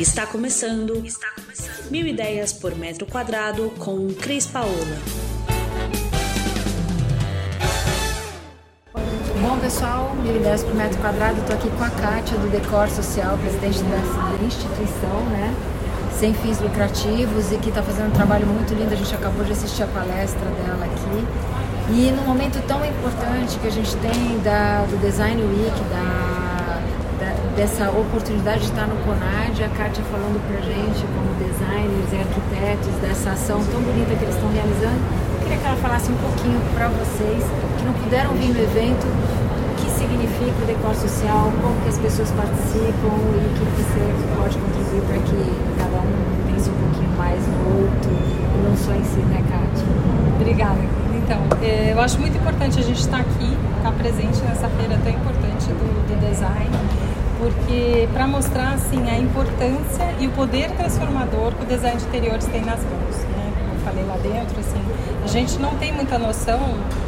Está começando, está começando. Mil ideias por metro quadrado com Cris Paola. Bom pessoal, mil ideias por metro quadrado. Estou aqui com a Kátia do Decor Social, presidente dessa instituição, né? Sem fins lucrativos e que está fazendo um trabalho muito lindo. A gente acabou de assistir a palestra dela aqui. E num momento tão importante que a gente tem da, do Design Week, da dessa oportunidade de estar no CONAD, a Kátia falando pra gente como designers e arquitetos dessa ação tão bonita que eles estão realizando. Eu queria que ela falasse um pouquinho para vocês que não puderam vir no evento, o que significa o decor social, como que as pessoas participam e o que você pode contribuir para que cada um pense um pouquinho mais no outro e não só em si, né, Kátia? Obrigada. Então, é, eu acho muito importante a gente estar aqui, estar presente nessa feira tão importante do, do design porque para mostrar assim a importância e o poder transformador que o design de interiores tem nas mãos, né? Como eu falei lá dentro, assim, a gente não tem muita noção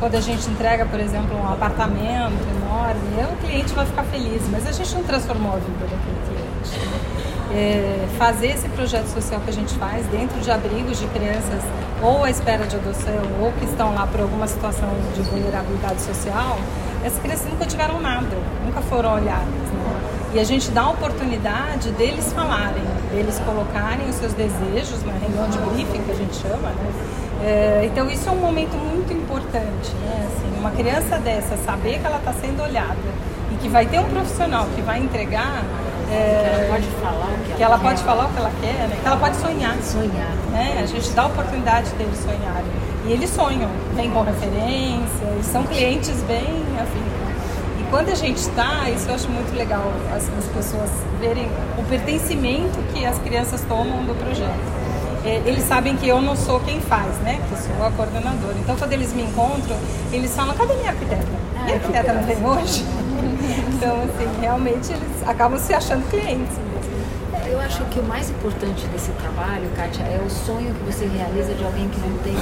quando a gente entrega, por exemplo, um apartamento enorme, o cliente vai ficar feliz, mas a gente não transformou a vida daquele cliente. Né? É, fazer esse projeto social que a gente faz dentro de abrigos de crianças ou à espera de adoção ou que estão lá por alguma situação de vulnerabilidade social, essas crianças nunca tiveram nada, nunca foram olhadas. Né? E a gente dá a oportunidade deles falarem, deles colocarem os seus desejos na reunião de briefing, que a gente chama, né? É, então isso é um momento muito importante, né? Assim, uma criança dessa saber que ela está sendo olhada e que vai ter um profissional que vai entregar é, que ela pode falar o que, que ela, ela pode falar o que ela quer, né? Que ela pode sonhar. Sonhar. Né? A gente dá a oportunidade deles sonharem. E eles sonham, vêm com referências, são clientes bem afim quando a gente está, isso eu acho muito legal, as, as, pessoas verem o pertencimento que as crianças tomam do projeto. É, eles sabem que eu não sou quem faz, né? Que sou a coordenadora. Então, quando eles me encontram, eles falam: cadê minha arquiteta? Ah, minha arquiteta não vem hoje? então, assim, realmente eles acabam se achando clientes. Eu acho que o mais importante desse trabalho, Kátia, é o sonho que você realiza de alguém que não tem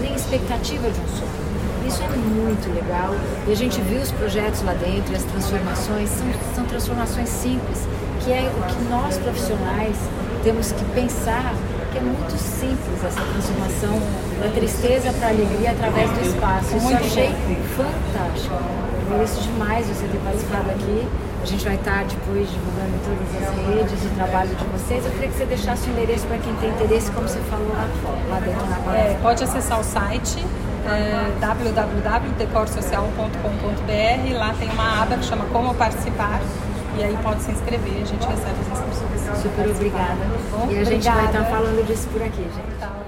nem expectativa de um sonho. Isso é muito legal. E a gente viu os projetos lá dentro, as transformações, são, são transformações simples, que é o que nós profissionais temos que pensar que é muito simples essa transformação da tristeza para a alegria através do espaço. Isso eu achei fantástico. Eu mereço demais você ter participado aqui. A gente vai estar depois divulgando em todas as redes o trabalho de vocês. Eu queria que você deixasse o endereço para quem tem interesse, como você falou lá, lá dentro na é, Pode acessar o site é, www.decorsocial.com.br. Lá tem uma aba que chama Como Participar. E aí pode se inscrever, a gente recebe as inscrições. Super obrigada. Bom, e a gente vai estar falando disso por aqui, gente. Tá.